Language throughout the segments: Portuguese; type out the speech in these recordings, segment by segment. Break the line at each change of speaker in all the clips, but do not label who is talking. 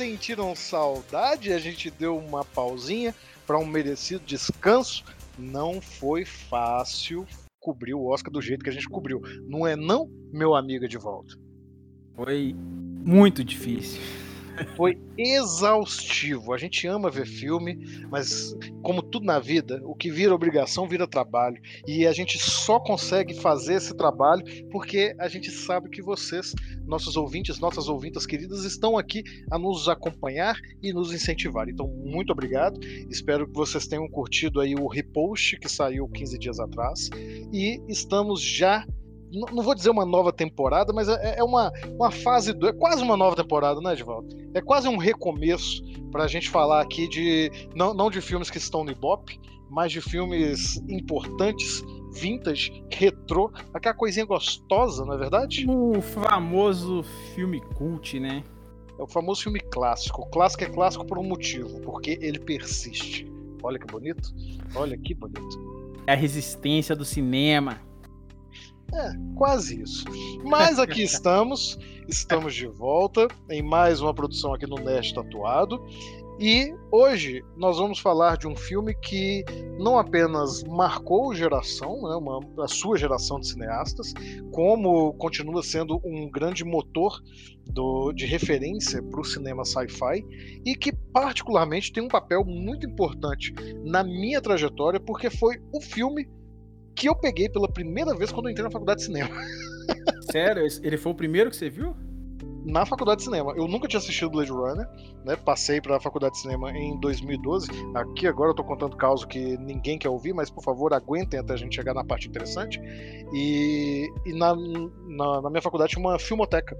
Sentiram saudade? A gente deu uma pausinha para um merecido descanso. Não foi fácil cobrir o Oscar do jeito que a gente cobriu. Não é não, meu amigo de volta?
Foi muito difícil.
Foi exaustivo. A gente ama ver filme, mas como tudo na vida, o que vira obrigação vira trabalho. E a gente só consegue fazer esse trabalho porque a gente sabe que vocês, nossos ouvintes, nossas ouvintas queridas, estão aqui a nos acompanhar e nos incentivar. Então, muito obrigado. Espero que vocês tenham curtido aí o repost que saiu 15 dias atrás. E estamos já não, vou dizer uma nova temporada, mas é, é uma, uma fase, do, é quase uma nova temporada, né, Edvaldo? É quase um recomeço para a gente falar aqui de, não, não de filmes que estão no Ibope, mas de filmes importantes, vintage, retrô, aquela coisinha gostosa, não é verdade?
O famoso filme cult, né?
É o famoso filme clássico. O clássico é clássico por um motivo, porque ele persiste. Olha que bonito. Olha que bonito.
É a resistência do cinema.
É, quase isso. Mas aqui estamos, estamos de volta em mais uma produção aqui no Nerd Tatuado. E hoje nós vamos falar de um filme que não apenas marcou geração, né, uma, a sua geração de cineastas, como continua sendo um grande motor do, de referência para o cinema sci-fi e que particularmente tem um papel muito importante na minha trajetória, porque foi o filme que eu peguei pela primeira vez quando eu entrei na faculdade de cinema.
Sério? Ele foi o primeiro que você viu?
Na faculdade de cinema. Eu nunca tinha assistido Blade Runner, né? Passei para a faculdade de cinema em 2012. Aqui agora eu tô contando caso que ninguém quer ouvir, mas por favor aguentem até a gente chegar na parte interessante. E, e na, na, na minha faculdade tinha uma filmoteca.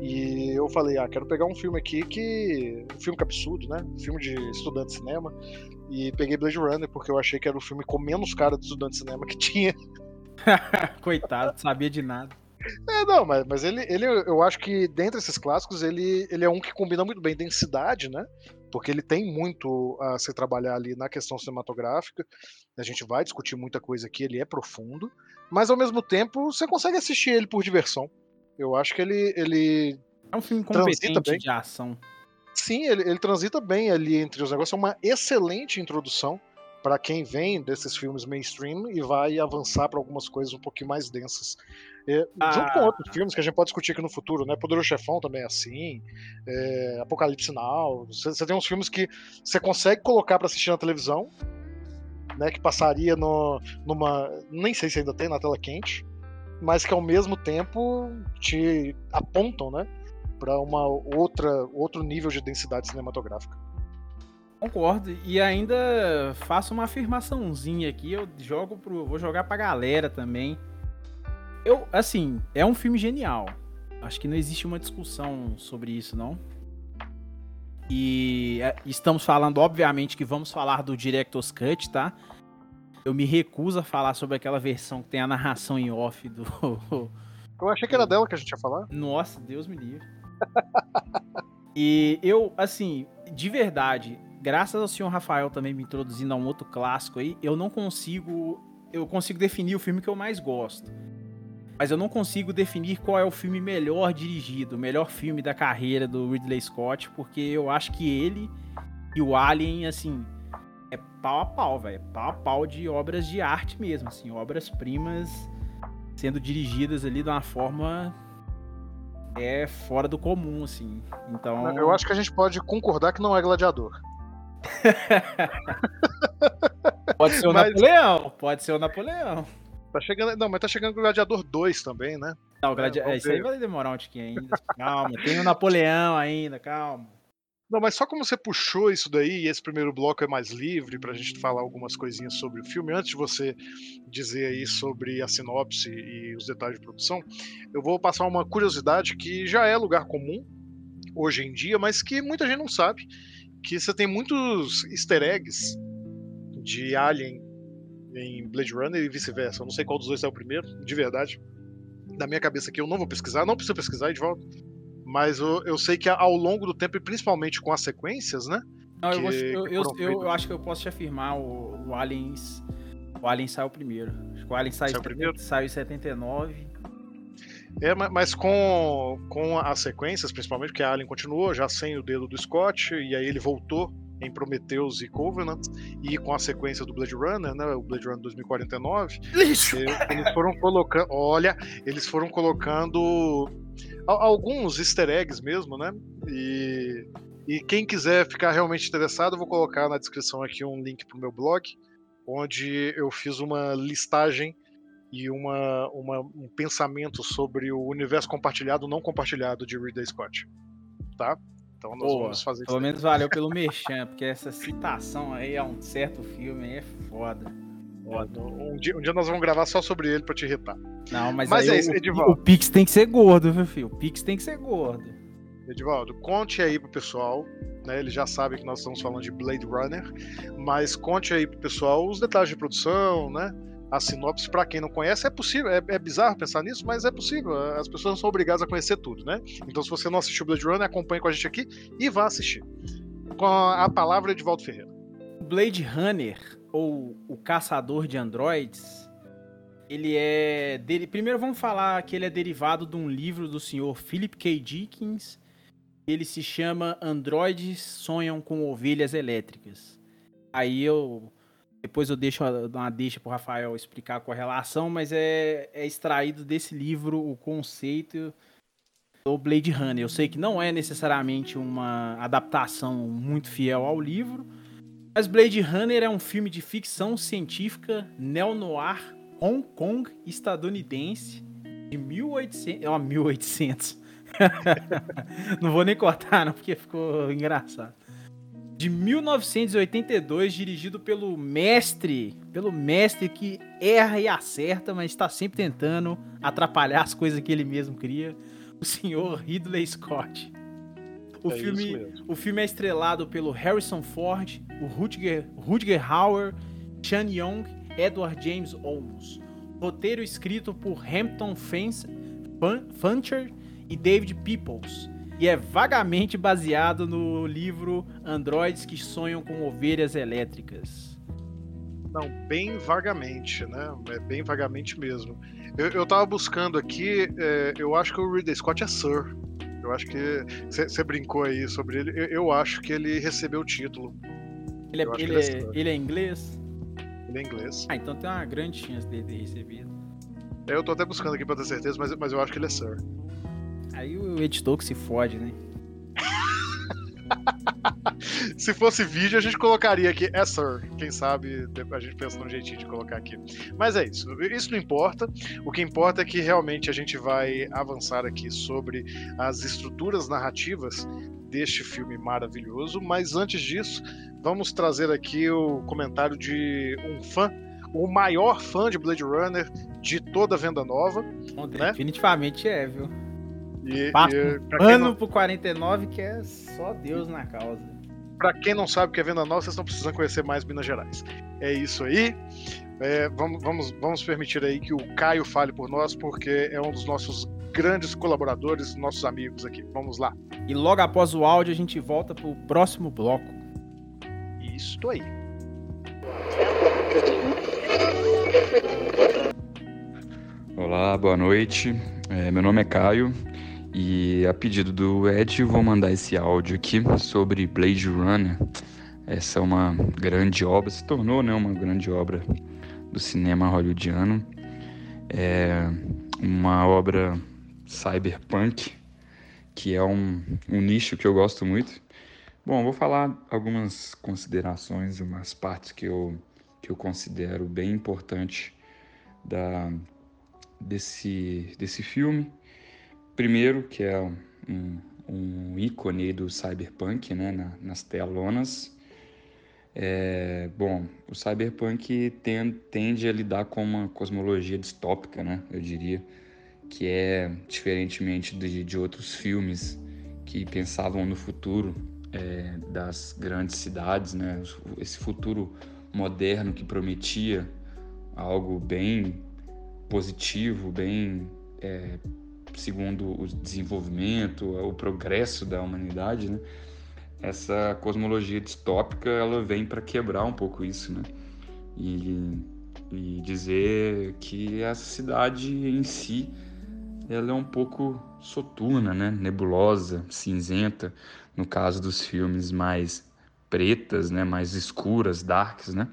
E eu falei, ah, quero pegar um filme aqui que. Um filme que é absurdo, né? Um filme de estudante de cinema. E peguei Blade Runner porque eu achei que era o filme com menos cara de estudante de cinema que tinha.
Coitado, sabia de nada.
É, não, mas, mas ele, ele, eu acho que dentre esses clássicos, ele, ele é um que combina muito bem densidade, né? Porque ele tem muito a se trabalhar ali na questão cinematográfica. A gente vai discutir muita coisa aqui, ele é profundo, mas ao mesmo tempo você consegue assistir ele por diversão. Eu acho que ele. ele
é um filme competente de ação.
Sim, ele, ele transita bem ali entre os negócios. É uma excelente introdução para quem vem desses filmes mainstream e vai avançar para algumas coisas um pouquinho mais densas. É, ah. Junto com outros filmes que a gente pode discutir aqui no futuro, né? Poderoso Chefão também é assim, é, Apocalipse Now. Você tem uns filmes que você consegue colocar para assistir na televisão, né? Que passaria no, numa. Nem sei se ainda tem na tela quente, mas que ao mesmo tempo te apontam, né? Para uma outra outro nível de densidade cinematográfica.
Concordo. E ainda faço uma afirmaçãozinha aqui. Eu jogo pro. Vou jogar pra galera também. Eu, assim, é um filme genial. Acho que não existe uma discussão sobre isso, não. E é, estamos falando, obviamente, que vamos falar do Director's Cut, tá? Eu me recuso a falar sobre aquela versão que tem a narração em off do.
Eu achei que era dela que a gente ia falar.
Nossa, Deus me livre. e eu, assim, de verdade, graças ao senhor Rafael também me introduzindo a um outro clássico aí, eu não consigo. Eu consigo definir o filme que eu mais gosto. Mas eu não consigo definir qual é o filme melhor dirigido, o melhor filme da carreira do Ridley Scott, porque eu acho que ele e o Alien, assim, é pau a pau, velho. É pau a pau de obras de arte mesmo, assim, obras-primas sendo dirigidas ali de uma forma é fora do comum, assim. Então.
Eu acho que a gente pode concordar que não é gladiador.
pode ser o mas... Napoleão, pode ser o Napoleão.
Tá chegando, não, mas tá chegando o Gladiador 2 também, né?
Não, gladi... é, isso aí vai demorar um tiquinho ainda. Calma, tem o Napoleão ainda, calma.
Não, mas só como você puxou isso daí, e esse primeiro bloco é mais livre pra gente falar algumas coisinhas sobre o filme, antes de você dizer aí sobre a sinopse e os detalhes de produção, eu vou passar uma curiosidade que já é lugar comum hoje em dia, mas que muita gente não sabe, que você tem muitos easter eggs de Alien em Blade Runner e vice-versa. Eu não sei qual dos dois é o primeiro, de verdade. Na minha cabeça aqui eu não vou pesquisar, não preciso pesquisar de volta. Mas eu, eu sei que ao longo do tempo, e principalmente com as sequências, né?
Não, eu, eu, eu, eu, acho que eu posso te afirmar, o, o Aliens. O Alien saiu primeiro. Acho que o Alien saiu, saiu, primeiro? saiu em 79.
É, mas com, com as sequências, principalmente, porque a Alien continuou já sem o dedo do Scott, e aí ele voltou em Prometheus e Covenant, e com a sequência do Blade Runner, né, o Blade Runner 2049, Lixo. eles foram colocando, olha, eles foram colocando alguns easter eggs mesmo, né, e, e quem quiser ficar realmente interessado, eu vou colocar na descrição aqui um link pro meu blog, onde eu fiz uma listagem e uma, uma, um pensamento sobre o universo compartilhado não compartilhado de Ridley Scott, tá? Então nós vamos fazer
Pelo menos valeu pelo merchan, porque essa citação aí a um certo filme é foda.
foda. Um, dia, um dia nós vamos gravar só sobre ele pra te irritar.
Não, mas, mas é isso, Edivaldo. O Pix tem que ser gordo, viu, filho? O Pix tem que ser gordo.
Edivaldo, conte aí pro pessoal, né? Eles já sabem que nós estamos falando de Blade Runner, mas conte aí pro pessoal os detalhes de produção, né? A sinopse, para quem não conhece, é possível, é, é, bizarro pensar nisso, mas é possível. As pessoas não são obrigadas a conhecer tudo, né? Então, se você não assistiu Blade Runner, acompanhe com a gente aqui e vá assistir. Com a palavra de Valdo Ferreira.
Blade Runner, ou O Caçador de Androids, ele é. Dele... Primeiro vamos falar que ele é derivado de um livro do senhor Philip K. Dickens. Ele se chama Androides Sonham com Ovelhas Elétricas. Aí eu depois eu deixo uma deixa para o Rafael explicar a correlação, mas é, é extraído desse livro o conceito do Blade Runner. Eu sei que não é necessariamente uma adaptação muito fiel ao livro, mas Blade Runner é um filme de ficção científica neo-noir Hong Kong estadunidense de 1800, ó, 1800. não vou nem cortar não, porque ficou engraçado de 1982, dirigido pelo mestre, pelo mestre que erra e acerta, mas está sempre tentando atrapalhar as coisas que ele mesmo cria, o senhor Ridley Scott. O, é filme, o filme é estrelado pelo Harrison Ford, o Rutger, Rutger Hauer, Chan Young, Edward James Olmos. Roteiro escrito por Hampton Fancher e David Peoples e é vagamente baseado no livro Androides que Sonham com Ovelhas Elétricas.
Não, bem vagamente, né? É bem vagamente mesmo. Eu, eu tava buscando aqui, é, eu acho que o Ridley Scott é Sir. Eu acho que. Você brincou aí sobre ele. Eu, eu, acho que ele recebeu o título.
Ele é, ele, ele, é, é ele é inglês?
Ele é inglês.
Ah, então tem uma grande chance dele ter recebido.
Eu tô até buscando aqui pra ter certeza, mas, mas eu acho que ele é Sir.
Aí o editor que se fode, né?
Se fosse vídeo, a gente colocaria aqui, é sir. Quem sabe a gente pensa num jeitinho de colocar aqui. Mas é isso. Isso não importa. O que importa é que realmente a gente vai avançar aqui sobre as estruturas narrativas deste filme maravilhoso. Mas antes disso, vamos trazer aqui o comentário de um fã o maior fã de Blade Runner de toda a venda nova.
Bom, né? Definitivamente é, viu? E, Passa e, ano não... pro 49 que é só Deus na causa.
Pra quem não sabe o que é venda nova, vocês estão precisando conhecer mais Minas Gerais. É isso aí. É, vamos, vamos, vamos permitir aí que o Caio fale por nós, porque é um dos nossos grandes colaboradores, nossos amigos aqui. Vamos lá.
E logo após o áudio, a gente volta pro próximo bloco.
Isso aí.
Olá, boa noite. É, meu nome é Caio e a pedido do Ed, vou mandar esse áudio aqui sobre Blade Runner. Essa é uma grande obra, se tornou né, uma grande obra do cinema hollywoodiano. É uma obra cyberpunk, que é um, um nicho que eu gosto muito. Bom, vou falar algumas considerações, umas partes que eu, que eu considero bem importante da, desse, desse filme. Primeiro, que é um, um ícone do cyberpunk né, na, nas telonas. É, bom, o cyberpunk tem, tende a lidar com uma cosmologia distópica, né, eu diria, que é, diferentemente de, de outros filmes que pensavam no futuro é, das grandes cidades, né, esse futuro moderno que prometia algo bem positivo, bem é, segundo o desenvolvimento, o progresso da humanidade, né? Essa cosmologia distópica ela vem para quebrar um pouco isso, né? E, e dizer que a cidade em si ela é um pouco soturna, né? Nebulosa, cinzenta, no caso dos filmes mais pretas, né? Mais escuras, darks, né?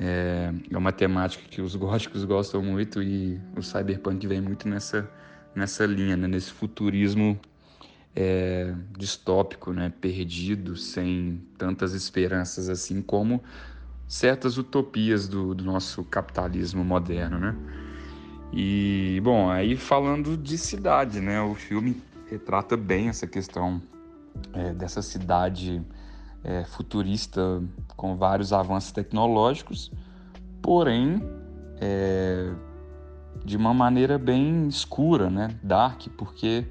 É, é uma temática que os góticos gostam muito e o cyberpunk vem muito nessa, nessa linha, né? nesse futurismo é, distópico, né? perdido, sem tantas esperanças assim como certas utopias do, do nosso capitalismo moderno. Né? E, bom, aí falando de cidade, né? o filme retrata bem essa questão é, dessa cidade é, futurista com vários avanços tecnológicos, porém é, de uma maneira bem escura, né? dark, porque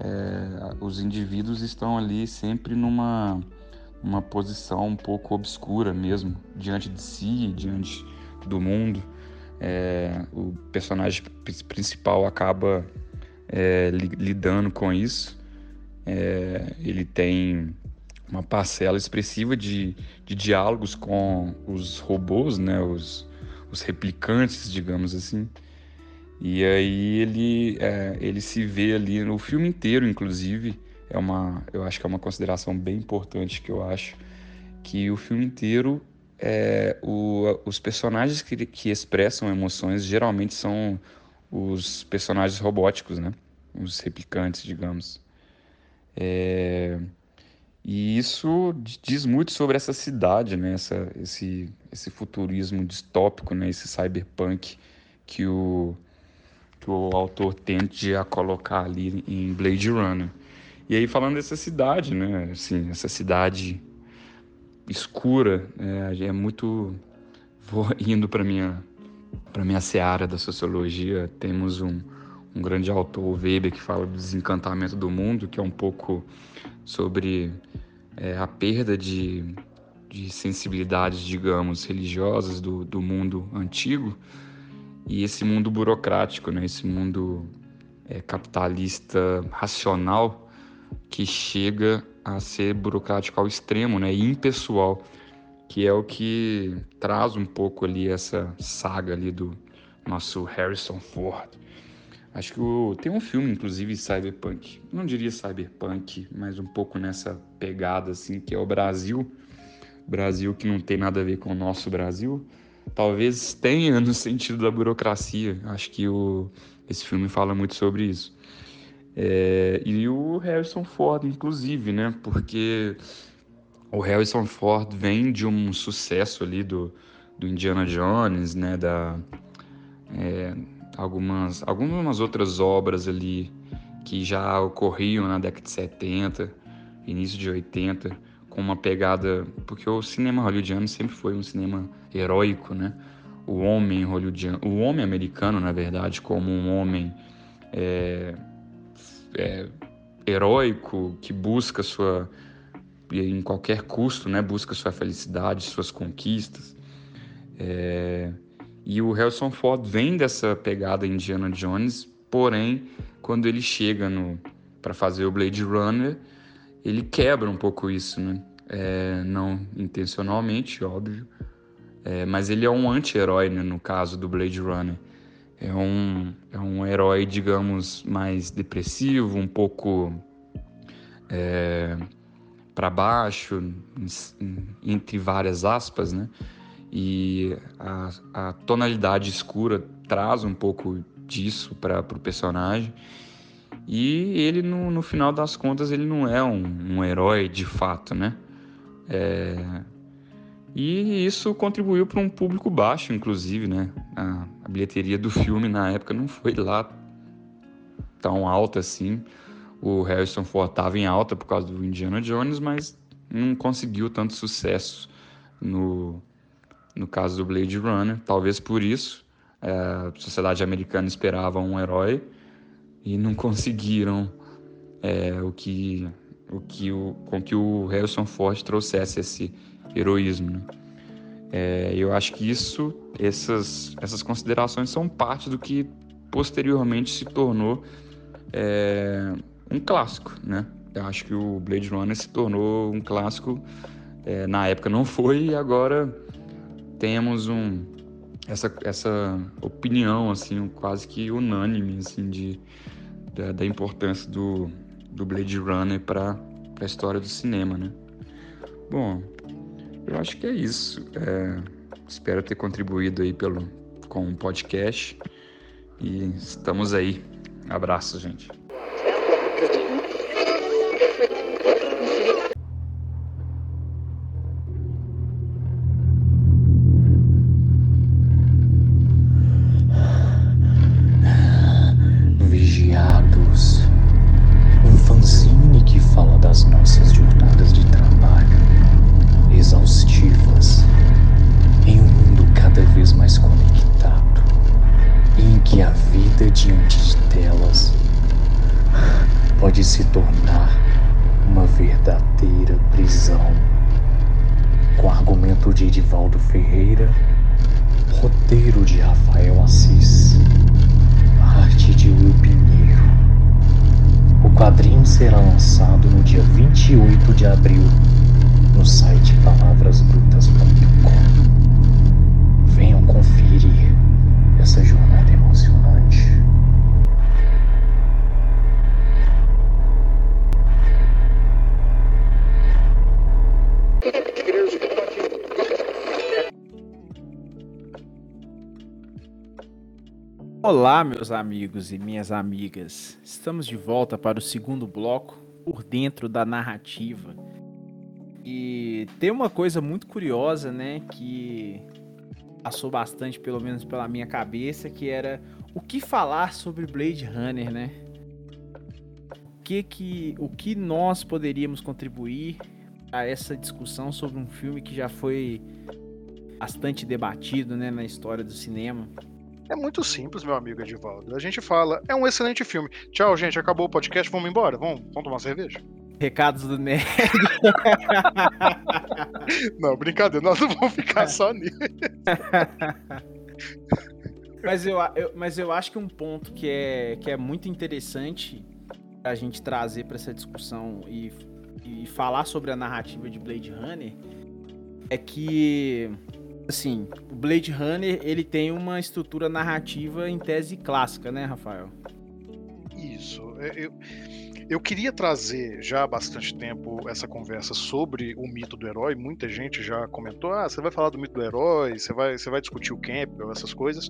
é, os indivíduos estão ali sempre numa uma posição um pouco obscura mesmo, diante de si, diante do mundo. É, o personagem principal acaba é, lidando com isso. É, ele tem uma parcela expressiva de, de diálogos com os robôs, né, os, os replicantes, digamos assim. E aí ele, é, ele se vê ali no filme inteiro, inclusive, é uma, eu acho que é uma consideração bem importante que eu acho, que o filme inteiro, é, o, os personagens que, que expressam emoções geralmente são os personagens robóticos, né? Os replicantes, digamos. É, e isso diz muito sobre essa cidade, né? Essa, esse, esse futurismo distópico, né? esse cyberpunk que o, que o autor tende a colocar ali em Blade Runner. E aí falando dessa cidade, né? Assim, essa cidade escura, é, é muito vou indo para minha para minha seara da sociologia, temos um, um grande autor, Weber, que fala do desencantamento do mundo, que é um pouco sobre é, a perda de, de sensibilidades, digamos, religiosas do, do mundo antigo e esse mundo burocrático, né? esse mundo é, capitalista racional que chega a ser burocrático ao extremo né? e impessoal, que é o que traz um pouco ali essa saga ali do nosso Harrison Ford. Acho que o, tem um filme, inclusive, cyberpunk. Não diria cyberpunk, mas um pouco nessa pegada, assim, que é o Brasil. Brasil que não tem nada a ver com o nosso Brasil. Talvez tenha no sentido da burocracia. Acho que o, esse filme fala muito sobre isso. É, e o Harrison Ford, inclusive, né? Porque o Harrison Ford vem de um sucesso ali do, do Indiana Jones, né? Da, é, algumas, algumas outras obras ali que já ocorriam na década de 70, início de 80, com uma pegada. Porque o cinema hollywoodiano sempre foi um cinema heróico, né? O homem hollywoodiano, o homem americano, na verdade, como um homem é, é, heróico que busca sua. em qualquer custo, né? Busca sua felicidade, suas conquistas. É, e o Harrison Ford vem dessa pegada Indiana Jones, porém, quando ele chega no para fazer o Blade Runner, ele quebra um pouco isso, né? É, não intencionalmente, óbvio, é, mas ele é um anti-herói né, no caso do Blade Runner. É um, é um herói, digamos, mais depressivo, um pouco é, para baixo, entre várias aspas, né? e a, a tonalidade escura traz um pouco disso para o personagem E ele, no, no final das contas, ele não é um, um herói de fato, né? É... E isso contribuiu para um público baixo, inclusive, né? A, a, bilheteria do filme na época não foi lá tão alta assim. O Harrison Ford estava em alta por causa do Indiana Jones, mas não conseguiu tanto sucesso no, no caso do Blade Runner. Talvez por isso é, a sociedade americana esperava um herói e não conseguiram é, o que o que o, com que o Harrison Ford trouxesse esse heroísmo. Né? É, eu acho que isso, essas, essas considerações são parte do que posteriormente se tornou é, um clássico, né? Eu acho que o Blade Runner se tornou um clássico. É, na época não foi e agora temos um essa, essa opinião assim quase que unânime assim de da, da importância do, do Blade Runner para a história do cinema, né? Bom, eu acho que é isso. É, espero ter contribuído aí pelo, com o podcast e estamos aí. Abraço, gente.
Amigos e minhas amigas. Estamos de volta para o segundo bloco, por dentro da narrativa. E tem uma coisa muito curiosa, né, que passou bastante, pelo menos pela minha cabeça, que era o que falar sobre Blade Runner, né? O que que, o que nós poderíamos contribuir a essa discussão sobre um filme que já foi bastante debatido, né, na história do cinema?
É muito simples, meu amigo Edivaldo. A gente fala, é um excelente filme. Tchau, gente, acabou o podcast, vamos embora? Vamos, vamos tomar uma cerveja?
Recados do Nerd.
não, brincadeira, nós não vamos ficar só nisso.
mas, eu, eu, mas eu acho que um ponto que é, que é muito interessante a gente trazer para essa discussão e, e falar sobre a narrativa de Blade Runner é que assim, o Blade Runner, ele tem uma estrutura narrativa em tese clássica, né, Rafael?
Isso. É, eu, eu queria trazer já há bastante tempo essa conversa sobre o mito do herói. Muita gente já comentou: ah, você vai falar do mito do herói, você vai, você vai discutir o Campbell, essas coisas.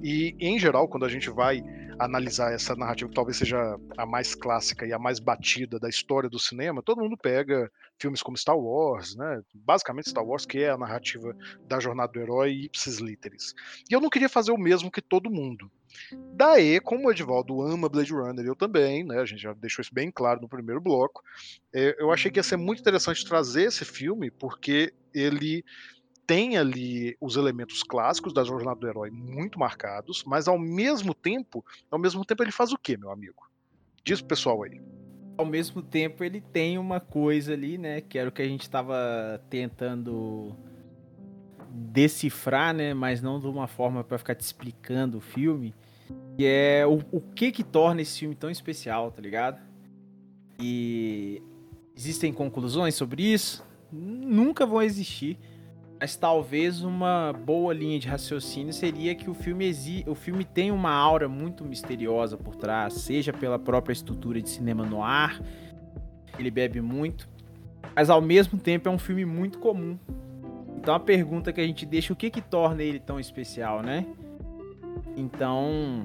E, em geral, quando a gente vai analisar essa narrativa, que talvez seja a mais clássica e a mais batida da história do cinema, todo mundo pega filmes como Star Wars, né? Basicamente Star Wars, que é a narrativa da jornada do herói ipsis literis. E eu não queria fazer o mesmo que todo mundo. Daí, como o Edivaldo ama Blade Runner, eu também, né? A gente já deixou isso bem claro no primeiro bloco. É, eu achei que ia ser muito interessante trazer esse filme, porque ele tem ali os elementos clássicos da jornada do herói muito marcados, mas ao mesmo tempo, ao mesmo tempo ele faz o quê, meu amigo? Diz pro pessoal aí.
Ao mesmo tempo ele tem uma coisa ali, né, que era o que a gente estava tentando decifrar, né, mas não de uma forma para ficar te explicando o filme, que é o, o que que torna esse filme tão especial, tá ligado? E existem conclusões sobre isso? Nunca vão existir mas talvez uma boa linha de raciocínio seria que o filme, exi o filme tem uma aura muito misteriosa por trás, seja pela própria estrutura de cinema no ar, ele bebe muito, mas ao mesmo tempo é um filme muito comum. Então a pergunta que a gente deixa, o que que torna ele tão especial, né? Então,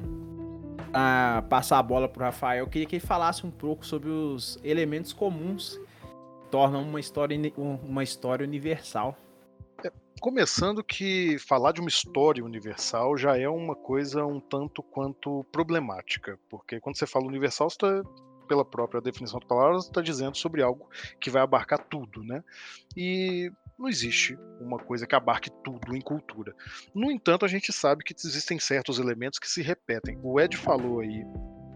a passar a bola pro Rafael, eu queria que ele falasse um pouco sobre os elementos comuns que tornam uma história, uma história universal.
Começando que falar de uma história universal já é uma coisa um tanto quanto problemática, porque quando você fala universal, você está pela própria definição da palavra, está dizendo sobre algo que vai abarcar tudo, né? E não existe uma coisa que abarque tudo em cultura. No entanto, a gente sabe que existem certos elementos que se repetem. O Ed falou aí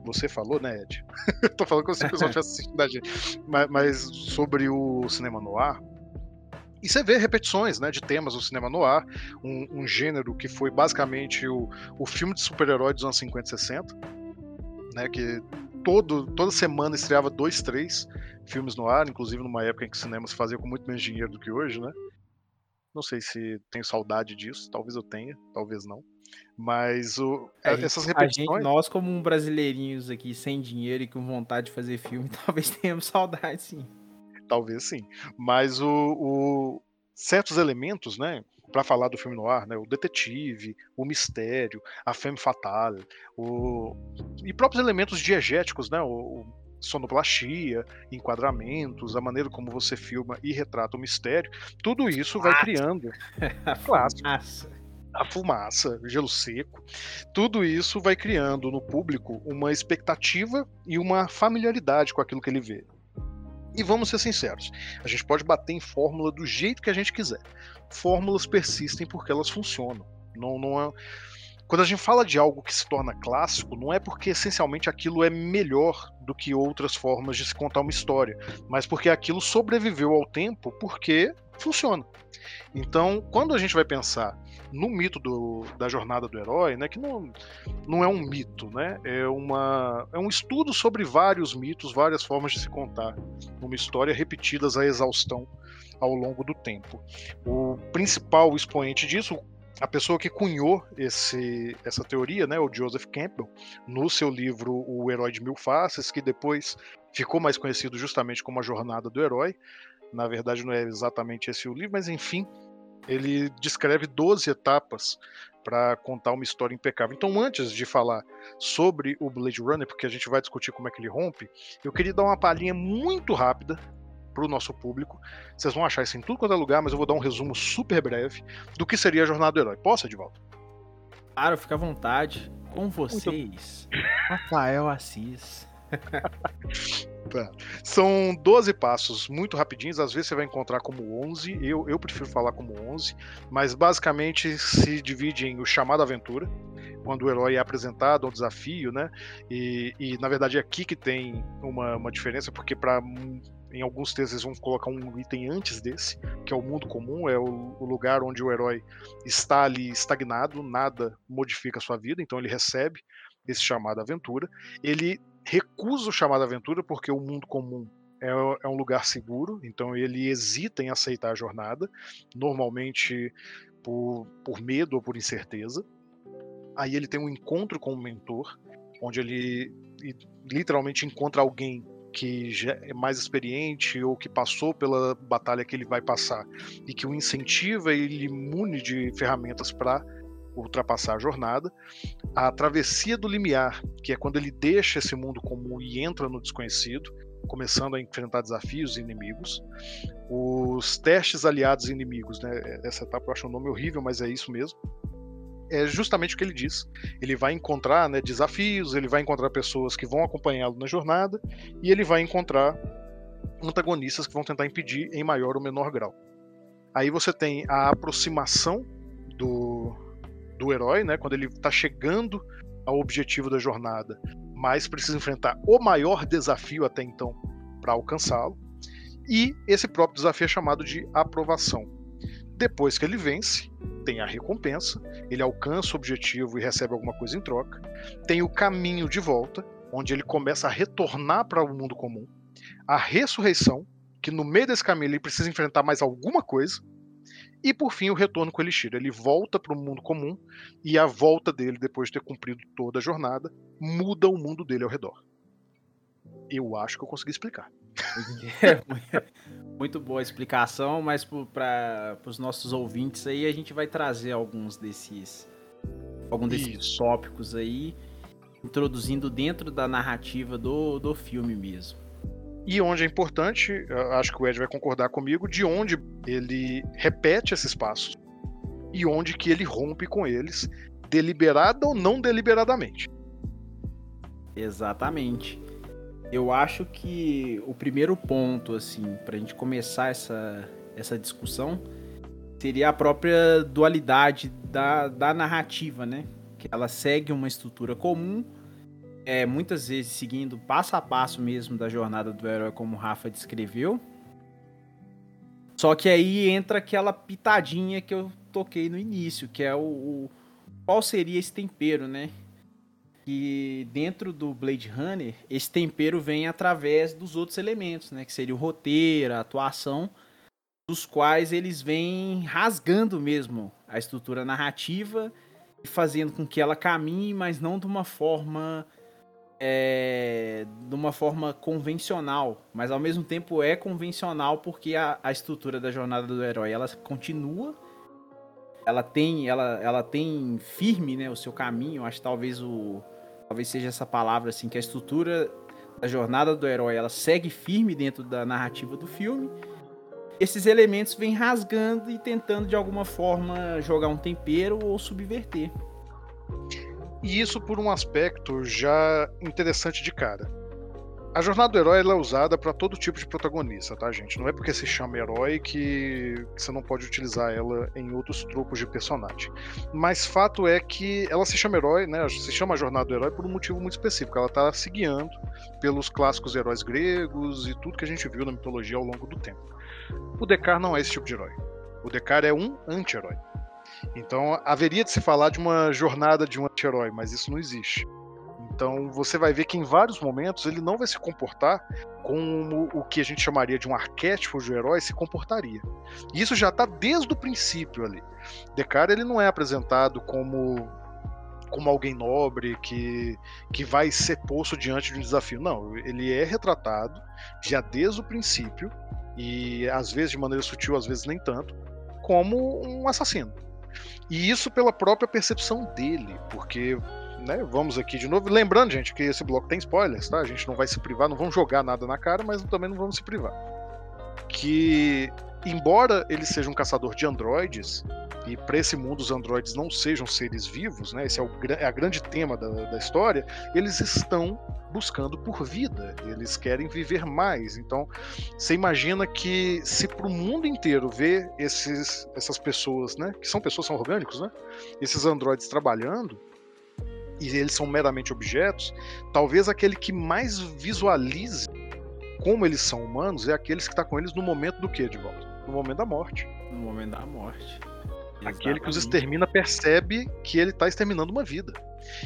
você falou, né, Ed? Tô falando como se o pessoal tivesse assistindo a gente. Mas, mas, sobre o cinema noir. E você vê repetições né, de temas do cinema noir, um, um gênero que foi basicamente o, o filme de super-herói dos anos 50 e 60, né, que todo, toda semana estreava dois, três filmes no ar, inclusive numa época em que o cinema se fazia com muito menos dinheiro do que hoje, né? Não sei se tenho saudade disso, talvez eu tenha, talvez não. Mas o,
é, essas repetições. Gente, nós, como um brasileirinhos aqui, sem dinheiro e com vontade de fazer filme, talvez tenhamos saudade, sim.
Talvez sim. Mas o, o certos elementos, né? Para falar do filme no ar, né? O detetive, o mistério, a femme fatale, o e próprios elementos diegéticos, né? O, o sonoplastia, enquadramentos, a maneira como você filma e retrata o mistério, tudo isso vai criando
a fumaça.
a fumaça, gelo seco, tudo isso vai criando no público uma expectativa e uma familiaridade com aquilo que ele vê. E vamos ser sinceros, a gente pode bater em fórmula do jeito que a gente quiser. Fórmulas persistem porque elas funcionam. Não, não é... Quando a gente fala de algo que se torna clássico, não é porque essencialmente aquilo é melhor do que outras formas de se contar uma história, mas porque aquilo sobreviveu ao tempo porque funciona. Então, quando a gente vai pensar no mito do, da jornada do herói, né, que não, não é um mito, né, é, uma, é um estudo sobre vários mitos, várias formas de se contar uma história repetidas à exaustão ao longo do tempo. O principal expoente disso, a pessoa que cunhou esse, essa teoria, né, o Joseph Campbell, no seu livro O Herói de Mil Faces, que depois ficou mais conhecido justamente como A Jornada do Herói. Na verdade, não é exatamente esse o livro, mas enfim, ele descreve 12 etapas para contar uma história impecável. Então, antes de falar sobre o Blade Runner, porque a gente vai discutir como é que ele rompe, eu queria dar uma palhinha muito rápida para o nosso público. Vocês vão achar isso em tudo quanto é lugar, mas eu vou dar um resumo super breve do que seria a jornada do herói. Posso, Edvaldo?
Claro, fica à vontade. Com vocês, Muito... Rafael Assis.
Tá. São 12 passos muito rapidinhos, às vezes você vai encontrar como 11, eu, eu prefiro falar como 11, mas basicamente se divide em o chamado aventura, quando o herói é apresentado ao desafio, né? E, e na verdade é aqui que tem uma, uma diferença, porque para em alguns textos eles vão colocar um item antes desse, que é o mundo comum, é o, o lugar onde o herói está ali estagnado, nada modifica a sua vida, então ele recebe esse chamado aventura. Ele recusa o chamado aventura porque o mundo comum é, é, um lugar seguro, então ele hesita em aceitar a jornada, normalmente por, por medo ou por incerteza. Aí ele tem um encontro com o mentor, onde ele literalmente encontra alguém que já é mais experiente ou que passou pela batalha que ele vai passar e que o incentiva e lhe mune de ferramentas para ultrapassar a jornada. A travessia do limiar, que é quando ele deixa esse mundo comum e entra no desconhecido, começando a enfrentar desafios e inimigos. Os testes aliados e inimigos, né? Essa etapa eu acho um nome horrível, mas é isso mesmo é justamente o que ele diz. Ele vai encontrar né, desafios, ele vai encontrar pessoas que vão acompanhá-lo na jornada e ele vai encontrar antagonistas que vão tentar impedir em maior ou menor grau. Aí você tem a aproximação do, do herói, né, quando ele está chegando ao objetivo da jornada, mas precisa enfrentar o maior desafio até então para alcançá-lo. E esse próprio desafio é chamado de aprovação. Depois que ele vence, tem a recompensa, ele alcança o objetivo e recebe alguma coisa em troca. Tem o caminho de volta, onde ele começa a retornar para o mundo comum. A ressurreição, que no meio desse caminho ele precisa enfrentar mais alguma coisa. E por fim, o retorno com o Elixir. Ele volta para o mundo comum e a volta dele, depois de ter cumprido toda a jornada, muda o mundo dele ao redor. Eu acho que eu consegui explicar.
muito boa a explicação, mas para os nossos ouvintes aí a gente vai trazer alguns desses alguns desses Isso. tópicos aí. introduzindo dentro da narrativa do, do filme mesmo.
E onde é importante, acho que o Ed vai concordar comigo, de onde ele repete esses passos e onde que ele rompe com eles, deliberada ou não deliberadamente.
Exatamente. Eu acho que o primeiro ponto, assim, para a gente começar essa, essa discussão, seria a própria dualidade da, da narrativa, né? Que ela segue uma estrutura comum, é, muitas vezes seguindo passo a passo mesmo da jornada do herói, como o Rafa descreveu. Só que aí entra aquela pitadinha que eu toquei no início, que é o, o qual seria esse tempero, né? Que dentro do Blade Runner, esse tempero vem através dos outros elementos, né? Que seria o roteiro, a atuação, dos quais eles vêm rasgando mesmo a estrutura narrativa e fazendo com que ela caminhe, mas não de uma forma é, de uma forma convencional, mas ao mesmo tempo é convencional porque a, a estrutura da jornada do herói ela continua, ela tem, ela, ela tem firme, né, o seu caminho. Acho que talvez o, talvez seja essa palavra assim que a estrutura da jornada do herói ela segue firme dentro da narrativa do filme. Esses elementos vêm rasgando e tentando de alguma forma jogar um tempero ou subverter.
E isso por um aspecto já interessante de cara. A jornada do herói é usada para todo tipo de protagonista, tá, gente? Não é porque se chama herói que você não pode utilizar ela em outros tropos de personagem. Mas fato é que ela se chama herói, né? Se chama jornada do herói por um motivo muito específico. Ela está se guiando pelos clássicos heróis gregos e tudo que a gente viu na mitologia ao longo do tempo. O Dekar não é esse tipo de herói. O Dekar é um anti-herói. Então haveria de se falar de uma jornada de um anti-herói, mas isso não existe. Então você vai ver que em vários momentos ele não vai se comportar como o que a gente chamaria de um arquétipo de herói se comportaria. E isso já está desde o princípio ali. Decar ele não é apresentado como como alguém nobre que, que vai ser posto diante de um desafio. Não, ele é retratado já desde o princípio e às vezes de maneira sutil, às vezes nem tanto, como um assassino. E isso pela própria percepção dele, porque né, vamos aqui de novo. Lembrando, gente, que esse bloco tem spoilers, tá? A gente não vai se privar, não vamos jogar nada na cara, mas também não vamos se privar. Que, embora ele seja um caçador de androides, e para esse mundo os androides não sejam seres vivos, né? Esse é, o, é a grande tema da, da história. Eles estão buscando por vida, eles querem viver mais. Então, você imagina que se para o mundo inteiro ver esses, essas pessoas, né, que são pessoas são orgânicos, né, esses androides trabalhando e eles são meramente objetos, talvez aquele que mais visualize como eles são humanos é aqueles que está com eles no momento do que de volta, no momento da morte.
No momento da morte.
Aquele que os extermina percebe que ele está exterminando uma vida.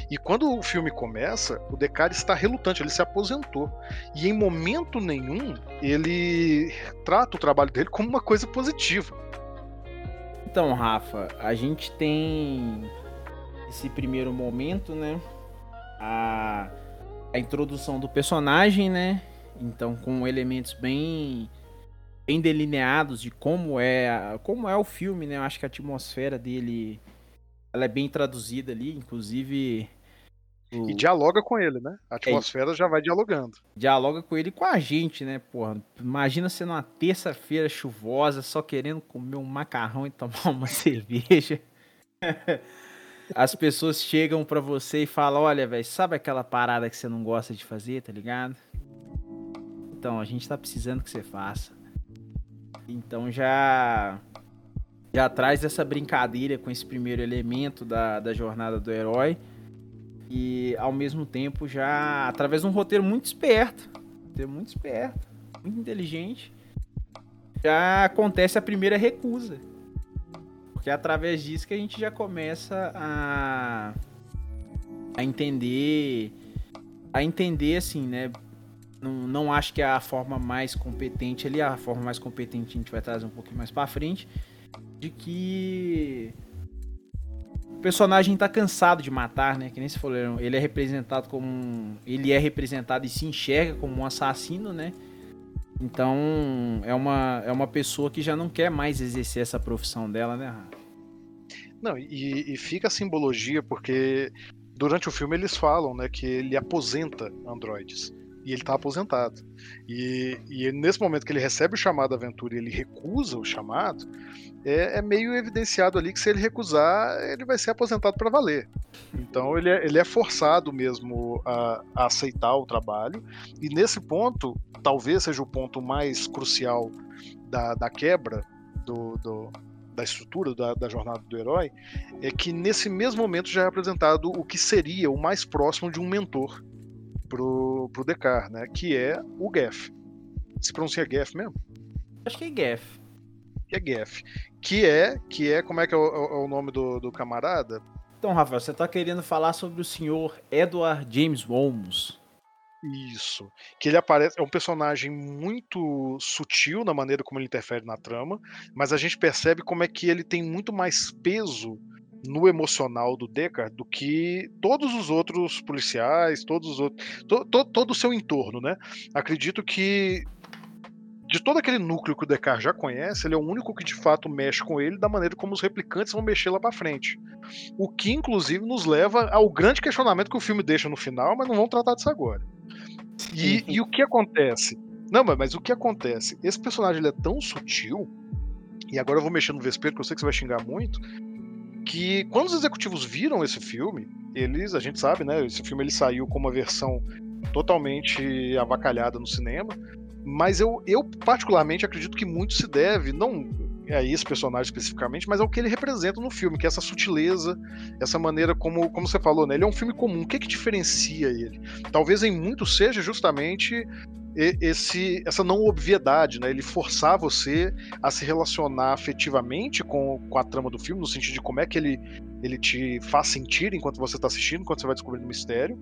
E quando o filme começa, o Descartes está relutante, ele se aposentou. E em momento nenhum ele trata o trabalho dele como uma coisa positiva.
Então, Rafa, a gente tem esse primeiro momento, né? A, a introdução do personagem, né? Então, com elementos bem bem delineados de como é como é o filme, né? Eu acho que a atmosfera dele ela é bem traduzida ali, inclusive
o... e dialoga com ele, né? A é, atmosfera é, já vai dialogando.
Dialoga com ele e com a gente, né? Porra, imagina sendo uma terça-feira chuvosa, só querendo comer um macarrão e tomar uma cerveja. As pessoas chegam para você e falam: Olha, velho, sabe aquela parada que você não gosta de fazer, tá ligado? Então, a gente tá precisando que você faça. Então já já traz essa brincadeira com esse primeiro elemento da, da jornada do herói. E ao mesmo tempo já através de um roteiro muito esperto, roteiro muito esperto, muito inteligente, já acontece a primeira recusa. Porque é através disso que a gente já começa a a entender a entender assim, né, não, não acho que é a forma mais competente ali, a forma mais competente a gente vai trazer um pouquinho mais para frente, de que o personagem tá cansado de matar, né? Que nem se falou, ele é representado como um, ele é representado e se enxerga como um assassino, né? Então, é uma, é uma pessoa que já não quer mais exercer essa profissão dela, né,
Não, e, e fica a simbologia, porque durante o filme eles falam, né, que ele aposenta androides. E ele tá aposentado. E, e nesse momento que ele recebe o chamado aventura e ele recusa o chamado, é, é, meio evidenciado ali que se ele recusar, ele vai ser aposentado para valer. Então ele é, ele é forçado mesmo a, a, aceitar o trabalho. E nesse ponto, talvez seja o ponto mais crucial da, da quebra do, do da estrutura da, da, jornada do herói, é que nesse mesmo momento já é apresentado o que seria o mais próximo de um mentor pro, pro Descartes, né? Que é o Geff. Se pronuncia Geff mesmo?
Acho que é.
Que é Geff. Que é, que é, como é que é o, é o nome do, do camarada?
Então, Rafael, você está querendo falar sobre o senhor Edward James Holmes.
Isso. Que ele aparece. É um personagem muito sutil na maneira como ele interfere na trama, mas a gente percebe como é que ele tem muito mais peso no emocional do Deckard do que todos os outros policiais, todos os outros. To, to, todo o seu entorno, né? Acredito que. De todo aquele núcleo que o Descartes já conhece, ele é o único que de fato mexe com ele da maneira como os replicantes vão mexer lá para frente. O que, inclusive, nos leva ao grande questionamento que o filme deixa no final, mas não vamos tratar disso agora. E, e o que acontece? Não, mas, mas o que acontece? Esse personagem ele é tão sutil, e agora eu vou mexer no vespeiro, que eu sei que você vai xingar muito, que quando os executivos viram esse filme, eles, a gente sabe, né? Esse filme ele saiu com uma versão totalmente avacalhada no cinema, mas eu, eu particularmente acredito que muito se deve, não a esse personagem especificamente, mas ao que ele representa no filme, que é essa sutileza, essa maneira como, como você falou, né? Ele é um filme comum. O que, que diferencia ele? Talvez em muito seja justamente esse, essa não obviedade, né? Ele forçar você a se relacionar afetivamente com, com a trama do filme, no sentido de como é que ele, ele te faz sentir enquanto você está assistindo, enquanto você vai descobrindo o mistério.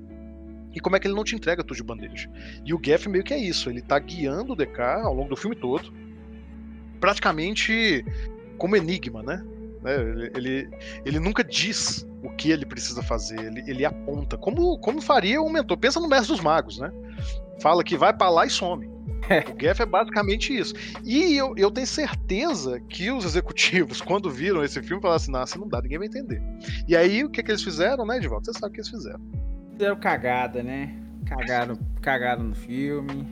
E como é que ele não te entrega tudo de bandeja. E o Geff meio que é isso, ele tá guiando o DK ao longo do filme todo, praticamente como enigma, né? né? Ele, ele, ele, nunca diz o que ele precisa fazer, ele, ele aponta. Como, como faria um mentor? Pensa no Mestre dos Magos, né? Fala que vai para lá e some. O Geff é basicamente isso. E eu, eu tenho certeza que os executivos, quando viram esse filme, falaram assim: nossa, não dá, ninguém vai entender. E aí, o que, que eles fizeram, né, Edivaldo? Você sabe o que eles fizeram.
Fizeram cagada, né? Cagaram, cagaram no filme,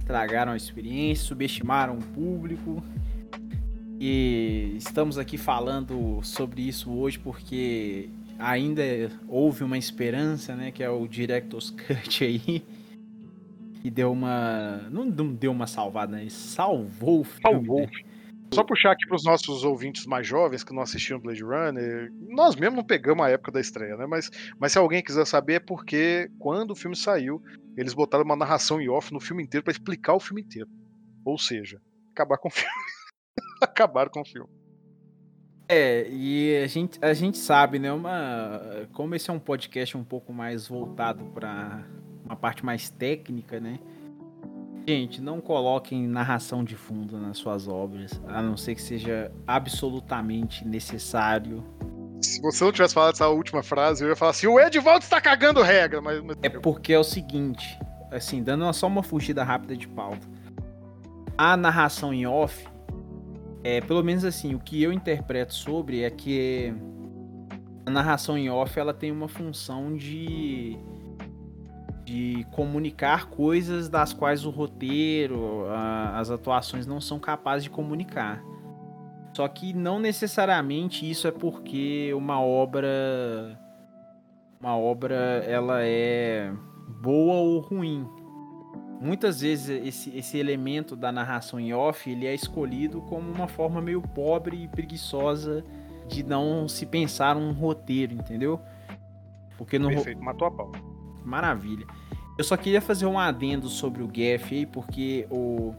estragaram a experiência, subestimaram o público. E estamos aqui falando sobre isso hoje porque ainda houve uma esperança, né? Que é o Director's Cut aí e deu uma. Não, não deu uma salvada, né? Salvou o filme. Salvou. Né?
Só puxar aqui para os nossos ouvintes mais jovens que não assistiram Blade Runner, nós mesmo não pegamos a época da estreia, né? Mas, mas se alguém quiser saber, é porque quando o filme saiu, eles botaram uma narração em off no filme inteiro para explicar o filme inteiro. Ou seja, acabar com o filme. Acabaram com o filme.
É, e a gente, a gente sabe, né? Uma, como esse é um podcast um pouco mais voltado para uma parte mais técnica, né? Gente, não coloquem narração de fundo nas suas obras, a não ser que seja absolutamente necessário.
Se você não tivesse falado essa última frase, eu ia falar assim: o Edvaldo está cagando regra. Mas...
É porque é o seguinte, assim, dando só uma fugida rápida de pauta. A narração em off, é, pelo menos assim, o que eu interpreto sobre é que a narração em off ela tem uma função de de comunicar coisas das quais o roteiro, a, as atuações não são capazes de comunicar. Só que não necessariamente isso é porque uma obra uma obra ela é boa ou ruim. Muitas vezes esse, esse elemento da narração em off ele é escolhido como uma forma meio pobre e preguiçosa de não se pensar um roteiro, entendeu?
Porque no Perfeito, matou a pau.
Maravilha. Eu só queria fazer um adendo sobre o Geff aí, porque o...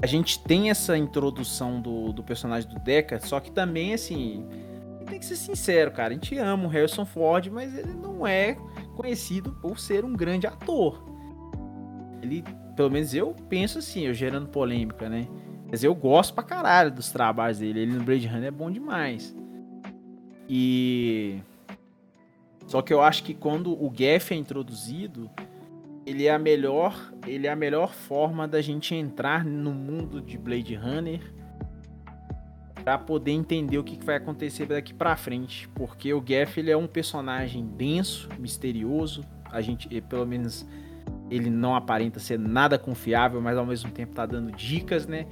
a gente tem essa introdução do, do personagem do Deca, só que também, assim, tem que ser sincero, cara. A gente ama o Harrison Ford, mas ele não é conhecido por ser um grande ator. Ele, pelo menos eu penso assim, eu gerando polêmica, né? Mas eu gosto pra caralho dos trabalhos dele. Ele no Blade Runner é bom demais. E. Só que eu acho que quando o Geff é introduzido, ele é a melhor, ele é a melhor forma da gente entrar no mundo de Blade Runner para poder entender o que vai acontecer daqui para frente, porque o Gaff ele é um personagem denso, misterioso, a gente, pelo menos ele não aparenta ser nada confiável, mas ao mesmo tempo tá dando dicas, né?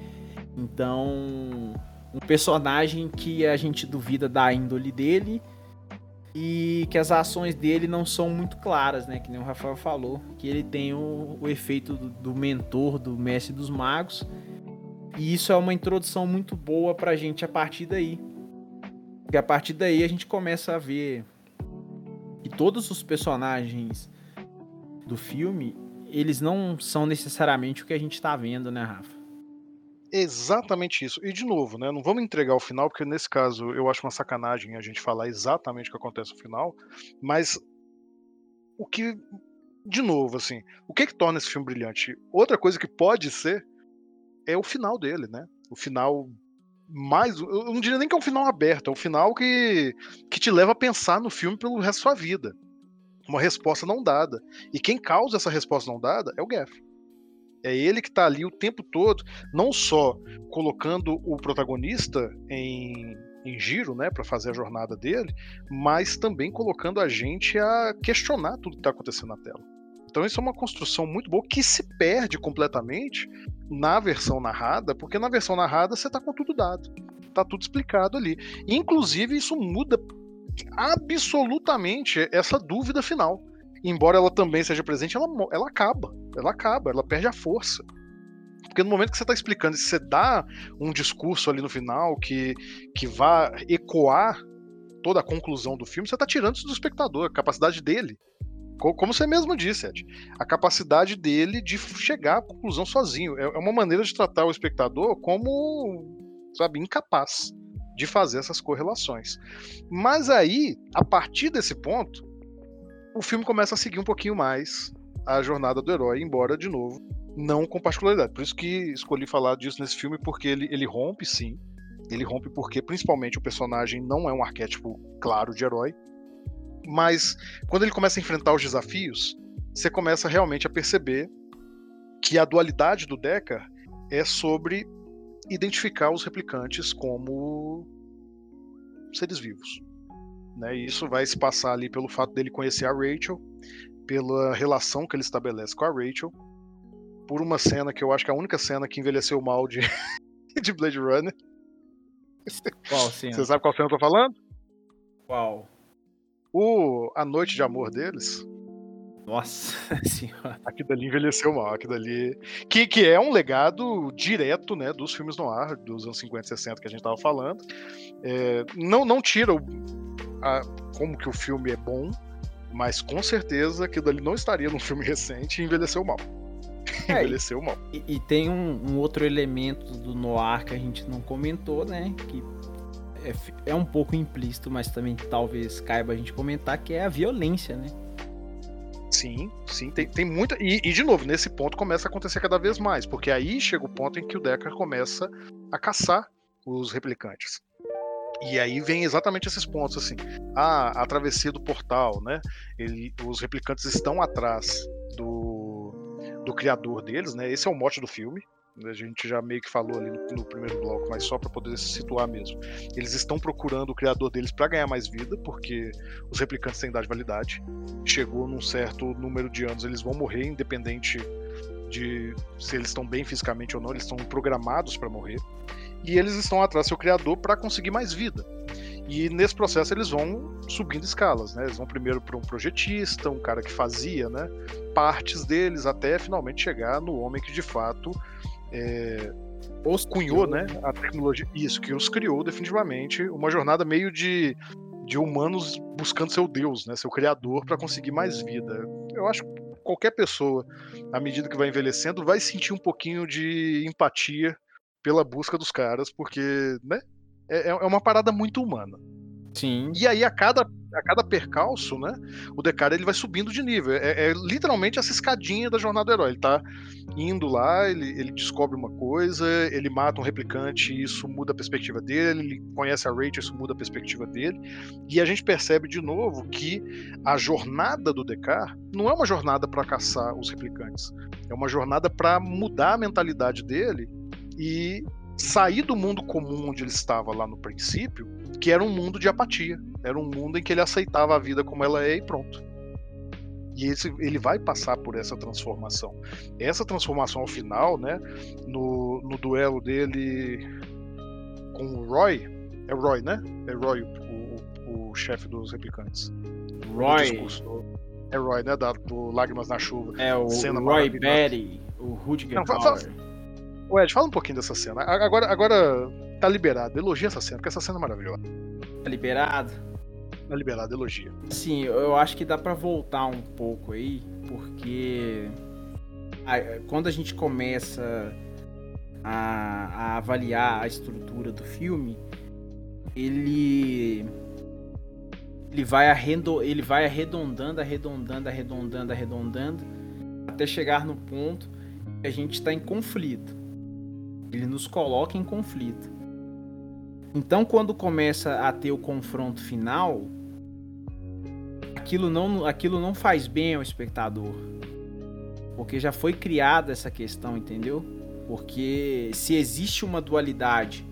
Então, um personagem que a gente duvida da índole dele e que as ações dele não são muito claras, né? Que nem o Rafael falou, que ele tem o, o efeito do, do, mentor, do mestre dos magos. E isso é uma introdução muito boa pra gente a partir daí. Porque a partir daí a gente começa a ver que todos os personagens do filme, eles não são necessariamente o que a gente tá vendo, né, Rafa?
Exatamente isso. E de novo, né? Não vamos entregar o final, porque nesse caso eu acho uma sacanagem a gente falar exatamente o que acontece no final. Mas o que. De novo, assim, o que, que torna esse filme brilhante? Outra coisa que pode ser é o final dele, né? O final mais. Eu não diria nem que é um final aberto, é um final que, que te leva a pensar no filme pelo resto da sua vida. Uma resposta não dada. E quem causa essa resposta não dada é o Gaff. É ele que está ali o tempo todo, não só colocando o protagonista em, em giro, né, para fazer a jornada dele, mas também colocando a gente a questionar tudo que está acontecendo na tela. Então isso é uma construção muito boa que se perde completamente na versão narrada, porque na versão narrada você está com tudo dado, está tudo explicado ali. inclusive isso muda absolutamente essa dúvida final embora ela também seja presente, ela, ela acaba. Ela acaba, ela perde a força. Porque no momento que você está explicando, se você dá um discurso ali no final que, que vá ecoar toda a conclusão do filme, você está tirando isso do espectador, a capacidade dele. Como você mesmo disse, Ed, a capacidade dele de chegar à conclusão sozinho. É, é uma maneira de tratar o espectador como, sabe, incapaz de fazer essas correlações. Mas aí, a partir desse ponto, o filme começa a seguir um pouquinho mais a jornada do herói, embora, de novo, não com particularidade. Por isso que escolhi falar disso nesse filme, porque ele, ele rompe, sim. Ele rompe porque, principalmente, o personagem não é um arquétipo claro de herói. Mas, quando ele começa a enfrentar os desafios, você começa realmente a perceber que a dualidade do Deckard é sobre identificar os replicantes como seres vivos. Né? E isso vai se passar ali pelo fato dele conhecer a Rachel, pela relação que ele estabelece com a Rachel, por uma cena que eu acho que é a única cena que envelheceu mal de, de Blade Runner.
Qual cena? Você
sabe qual cena eu tô falando?
Qual?
O A Noite de Amor deles.
Nossa senhora.
Aqui dali envelheceu mal, aqui dali. Que, que é um legado direto né, dos filmes no ar, dos anos 50 e 60 que a gente tava falando. É, não, não tira o, a, como que o filme é bom, mas com certeza aquilo ali não estaria num filme recente e envelheceu mal. É, envelheceu mal.
E, e tem um, um, outro elemento do noir que a gente não comentou, né? Que é, é um pouco implícito, mas também talvez caiba a gente comentar, que é a violência, né?
Sim, sim, tem, tem muita. E, e, de novo, nesse ponto começa a acontecer cada vez mais, porque aí chega o ponto em que o Deckard começa a caçar os replicantes. E aí vem exatamente esses pontos, assim. Ah, a travessia do portal, né? Ele, os replicantes estão atrás do, do criador deles, né? Esse é o mote do filme. A gente já meio que falou ali no, no primeiro bloco, mas só para poder se situar mesmo. Eles estão procurando o criador deles para ganhar mais vida, porque os replicantes têm idade de validade. Chegou num certo número de anos, eles vão morrer, independente de se eles estão bem fisicamente ou não, eles estão programados para morrer e eles estão atrás do seu criador para conseguir mais vida. E nesse processo eles vão subindo escalas, né? Eles vão primeiro para um projetista, um cara que fazia, né, partes deles, até finalmente chegar no homem que de fato é, os cunhou, né, a tecnologia, isso que os criou definitivamente, uma jornada meio de, de humanos buscando seu Deus, né, seu criador para conseguir mais vida. Eu acho que qualquer pessoa, à medida que vai envelhecendo, vai sentir um pouquinho de empatia pela busca dos caras, porque, né? É, é uma parada muito humana.
Sim.
E aí, a cada, a cada percalço, né? O Decara ele vai subindo de nível. É, é, literalmente essa escadinha da jornada do herói. Ele tá indo lá, ele, ele descobre uma coisa, ele mata um replicante, isso muda a perspectiva dele, ele conhece a Rachel, isso muda a perspectiva dele. E a gente percebe de novo que a jornada do Decar não é uma jornada para caçar os replicantes. É uma jornada para mudar a mentalidade dele e sair do mundo comum onde ele estava lá no princípio, que era um mundo de apatia. Era um mundo em que ele aceitava a vida como ela é e pronto. E esse, ele vai passar por essa transformação. Essa transformação ao final, né, no, no duelo dele com o Roy, é Roy, né? É Roy o, o, o chefe dos replicantes.
Roy.
É Roy, né? Da, do Lágrimas na Chuva.
É o
Cena
Roy. Betty, o Rudiger
Não, Ô Ed, fala um pouquinho dessa cena. Agora, agora tá liberado. Elogia essa cena, porque essa cena é maravilhosa.
Tá liberado?
Tá liberado, elogia.
Sim, eu acho que dá pra voltar um pouco aí, porque quando a gente começa a, a avaliar a estrutura do filme, ele ele vai, arrendo, ele vai arredondando, arredondando, arredondando, arredondando, até chegar no ponto que a gente está em conflito. Ele nos coloca em conflito. Então, quando começa a ter o confronto final, aquilo não, aquilo não faz bem ao espectador. Porque já foi criada essa questão, entendeu? Porque se existe uma dualidade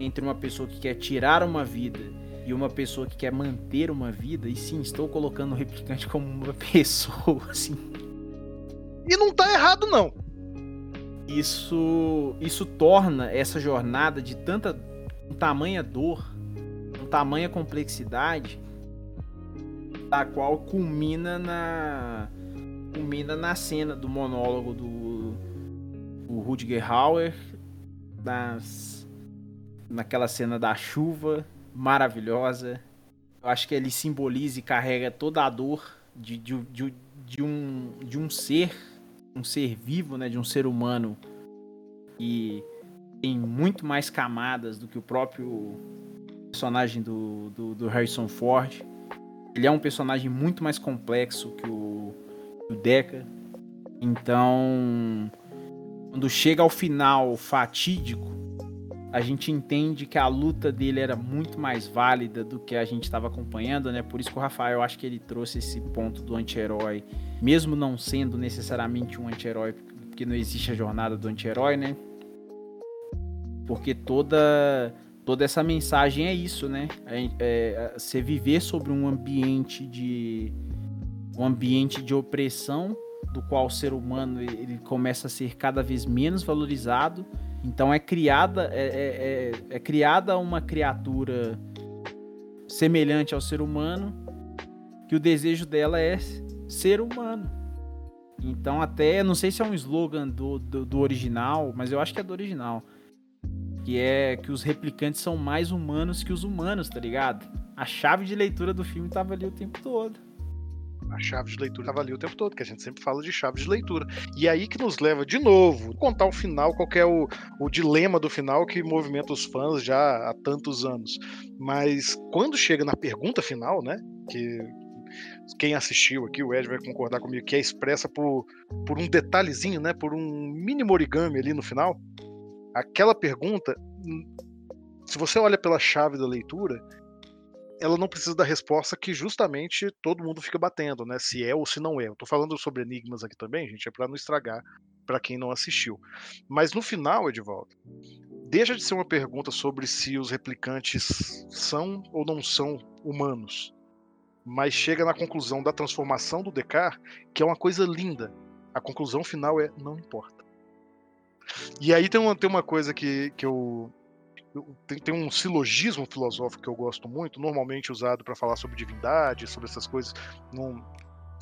entre uma pessoa que quer tirar uma vida e uma pessoa que quer manter uma vida, e sim, estou colocando o replicante como uma pessoa, assim,
E não tá errado, não.
Isso isso torna essa jornada de tanta um tamanha dor, um tamanha complexidade, a qual culmina na culmina na cena do monólogo do, do Rutger Hauer, das, naquela cena da chuva maravilhosa. Eu acho que ele simboliza e carrega toda a dor de, de, de, de um, de um ser um ser vivo, né, de um ser humano que tem muito mais camadas do que o próprio personagem do, do, do Harrison Ford. Ele é um personagem muito mais complexo que o, que o Deca. Então, quando chega ao final fatídico, a gente entende que a luta dele era muito mais válida do que a gente estava acompanhando, né? Por isso que o Rafael, eu acho que ele trouxe esse ponto do anti-herói, mesmo não sendo necessariamente um anti-herói, porque não existe a jornada do anti-herói, né? Porque toda toda essa mensagem é isso, né? É, é, você viver sobre um ambiente de um ambiente de opressão do qual o ser humano ele começa a ser cada vez menos valorizado. Então é criada é, é, é- é criada uma criatura semelhante ao ser humano que o desejo dela é ser humano. Então até não sei se é um slogan do, do, do original, mas eu acho que é do original. Que é que os replicantes são mais humanos que os humanos, tá ligado? A chave de leitura do filme tava ali o tempo todo.
A chave de leitura tava ali o tempo todo, que a gente sempre fala de chave de leitura. E aí que nos leva de novo contar o final, qual é o, o dilema do final que movimenta os fãs já há tantos anos. Mas quando chega na pergunta final, né? Que quem assistiu aqui, o Ed vai concordar comigo, que é expressa por, por um detalhezinho, né? Por um mínimo origami ali no final. Aquela pergunta, se você olha pela chave da leitura, ela não precisa da resposta que justamente todo mundo fica batendo, né? Se é ou se não é. Eu tô falando sobre enigmas aqui também, gente, é para não estragar para quem não assistiu. Mas no final, Edivaldo, deixa de ser uma pergunta sobre se os replicantes são ou não são humanos, mas chega na conclusão da transformação do Descartes, que é uma coisa linda. A conclusão final é não importa. E aí tem uma, tem uma coisa que, que eu- tem, tem um silogismo filosófico que eu gosto muito, normalmente usado para falar sobre divindade, sobre essas coisas, num-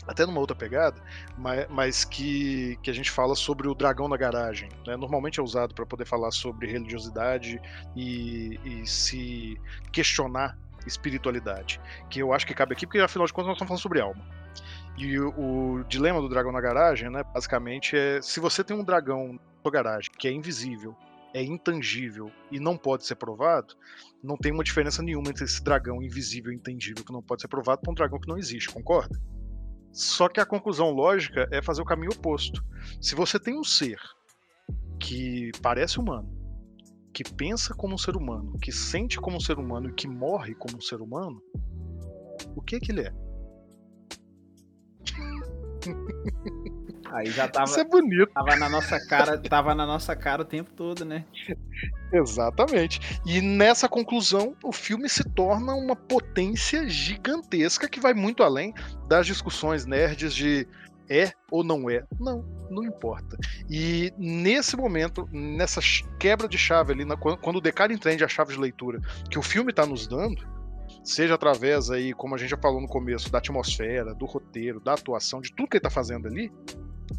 até numa outra pegada, mas, mas que, que a gente fala sobre o dragão na garagem. né? Normalmente é usado para poder falar sobre religiosidade e, e se questionar espiritualidade, que eu acho que cabe aqui, porque afinal de contas nós estamos falando sobre alma. E o, o dilema do dragão na garagem, né, basicamente é se você tem um dragão na sua garagem que é invisível é intangível e não pode ser provado, não tem uma diferença nenhuma entre esse dragão invisível e intangível que não pode ser provado para um dragão que não existe, concorda? Só que a conclusão lógica é fazer o caminho oposto. Se você tem um ser que parece humano, que pensa como um ser humano, que sente como um ser humano e que morre como um ser humano, o que que ele é?
Aí já tava,
Isso é bonito.
tava na nossa cara, tava na nossa cara o tempo todo, né?
Exatamente. E nessa conclusão, o filme se torna uma potência gigantesca que vai muito além das discussões nerds de é ou não é. Não, não importa. E nesse momento, nessa quebra de chave ali, quando o Descartes entende a chave de leitura que o filme está nos dando, seja através aí, como a gente já falou no começo, da atmosfera, do roteiro, da atuação, de tudo que ele está fazendo ali,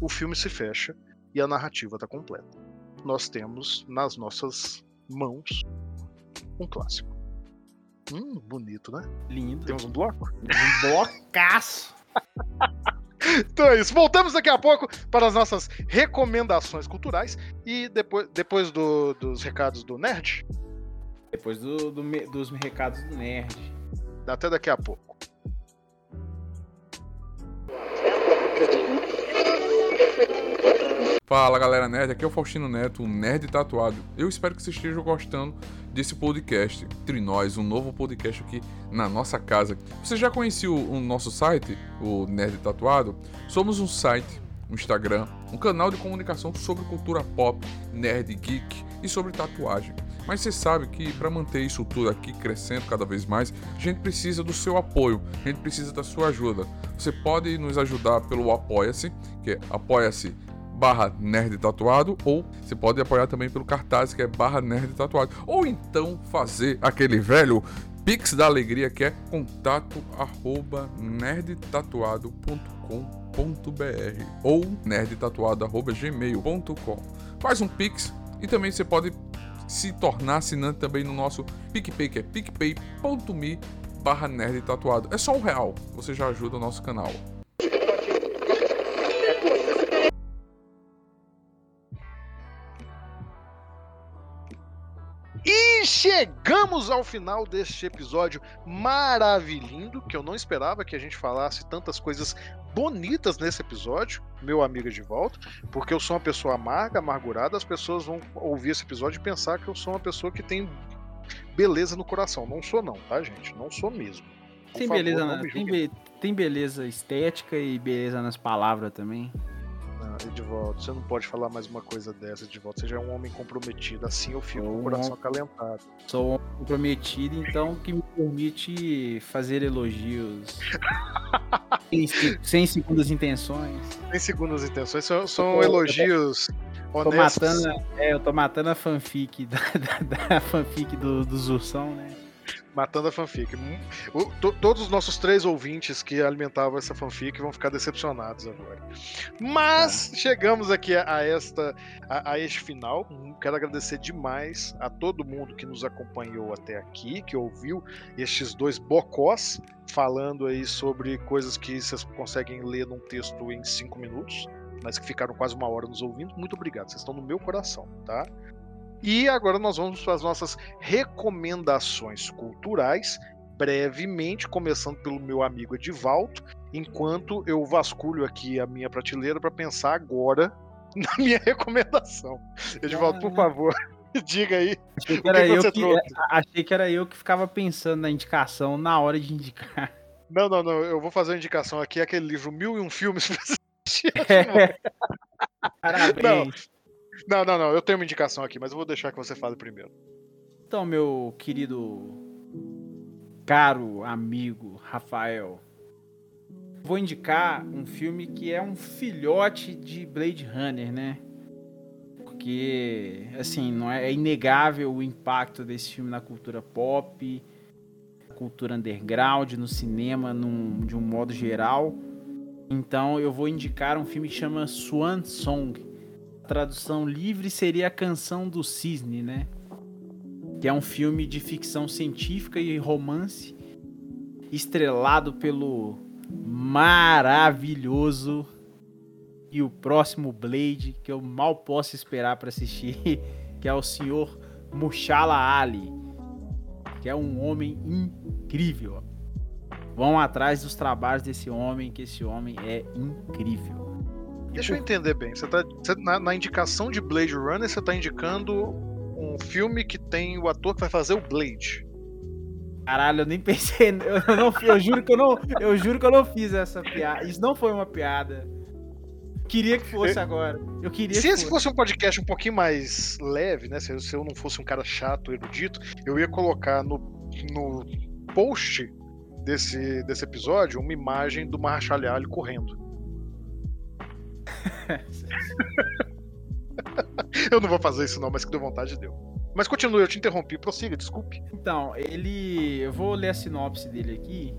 o filme se fecha e a narrativa está completa. Nós temos nas nossas mãos um clássico. Hum, bonito, né?
Lindo.
Temos um bloco?
Um blocaço.
Então é isso. Voltamos daqui a pouco para as nossas recomendações culturais e depois, depois do, dos recados do Nerd.
Depois do, do, dos recados do Nerd.
Até daqui a pouco.
Fala galera nerd, aqui é o Faustino Neto, o Nerd Tatuado. Eu espero que vocês estejam gostando desse podcast. Entre nós, um novo podcast aqui na nossa casa. Você já conhecia o, nosso site, o Nerd Tatuado? Somos um site, um Instagram, um canal de comunicação sobre cultura pop, nerd, geek e sobre tatuagem. Mas você sabe que para manter isso tudo aqui crescendo cada vez mais, a gente precisa do seu apoio, a gente precisa da sua ajuda. Você pode nos ajudar pelo Apoia-se, que é apoia-se barra nerd tatuado, ou você pode apoiar também pelo cartaz que é barra nerd tatuado, ou então fazer aquele velho Pix da Alegria que é contato arroba nerdtatuado.com.br ou nerdtatuado.gmail.com Faz um Pix e também você pode se tornar assinante também no nosso PicPay, que é picpay.me barra. É só um real, você já ajuda o nosso canal.
E chegamos ao final deste episódio maravilhoso, que eu não esperava que a gente falasse tantas coisas bonitas nesse episódio, meu amigo de volta, porque eu sou uma pessoa amarga, amargurada, as pessoas vão ouvir esse episódio e pensar que eu sou uma pessoa que tem beleza no coração. Não sou não, tá, gente? Não sou mesmo.
Por tem favor, beleza, tem, be tem beleza estética e beleza nas palavras também.
Edivaldo, você não pode falar mais uma coisa dessa, Edivaldo. Você já é um homem comprometido, assim eu fico com o coração acalentado.
Sou um homem comprometido, então que me permite fazer elogios sem, sem segundas intenções.
Sem segundas intenções, são, são elogios
tô matando, é, eu tô matando a fanfic da, da, da fanfic do, do Zursão, né?
Matando a fanfic. O, to, todos os nossos três ouvintes que alimentavam essa fanfic vão ficar decepcionados agora. Mas é. chegamos aqui a, a esta a, a, este final. Quero agradecer demais a todo mundo que nos acompanhou até aqui, que ouviu estes dois bocós falando aí sobre coisas que vocês conseguem ler num texto em cinco minutos, mas que ficaram quase uma hora nos ouvindo. Muito obrigado, vocês estão no meu coração, tá? E agora nós vamos para as nossas recomendações culturais, brevemente, começando pelo meu amigo Edivaldo, enquanto eu vasculho aqui a minha prateleira para pensar agora na minha recomendação. Edivaldo, por favor, diga aí.
Achei que, era que eu que, achei que era eu que ficava pensando na indicação na hora de indicar.
Não, não, não. Eu vou fazer uma indicação aqui, aquele livro Mil e Um Filmes pra assistir. É. Parabéns. Não, não, não, não. Eu tenho uma indicação aqui, mas eu vou deixar que você fale primeiro.
Então, meu querido, caro amigo Rafael, vou indicar um filme que é um filhote de Blade Runner, né? Porque, assim, não é, é inegável o impacto desse filme na cultura pop, cultura underground, no cinema, num, de um modo geral. Então, eu vou indicar um filme que chama Swan Song tradução livre seria a Canção do Cisne, né? Que é um filme de ficção científica e romance estrelado pelo maravilhoso e o próximo Blade que eu mal posso esperar para assistir, que é o senhor Mushala Ali, que é um homem incrível. Vão atrás dos trabalhos desse homem, que esse homem é incrível.
Deixa eu entender bem. Você tá, você, na, na, indicação de Blade Runner, você tá indicando um filme que tem o ator que vai fazer o Blade.
Caralho, eu nem pensei. Eu, não, eu juro que eu não. Eu juro que eu não fiz essa piada. Isso não foi uma piada. queria que fosse agora. Eu queria
Se
que
esse
fosse.
fosse um podcast um pouquinho mais leve, né? Se eu, se eu não fosse um cara chato, erudito, eu ia colocar no, no post desse, desse episódio uma imagem do Marshall Ali correndo. eu não vou fazer isso não, mas que deu vontade deu. Mas continue, eu te interrompi, prossiga, desculpe.
Então, ele. Eu vou ler a sinopse dele aqui.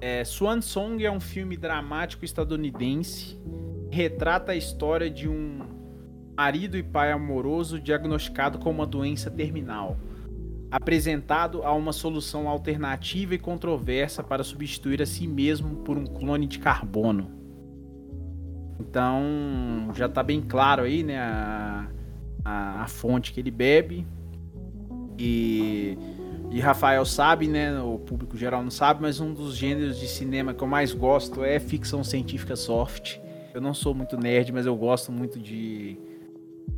É, Swan Song é um filme dramático estadunidense retrata a história de um marido e pai amoroso diagnosticado com uma doença terminal, apresentado a uma solução alternativa e controversa para substituir a si mesmo por um clone de carbono. Então, já tá bem claro aí, né, a, a, a fonte que ele bebe. E e Rafael sabe, né? O público geral não sabe, mas um dos gêneros de cinema que eu mais gosto é ficção científica soft. Eu não sou muito nerd, mas eu gosto muito de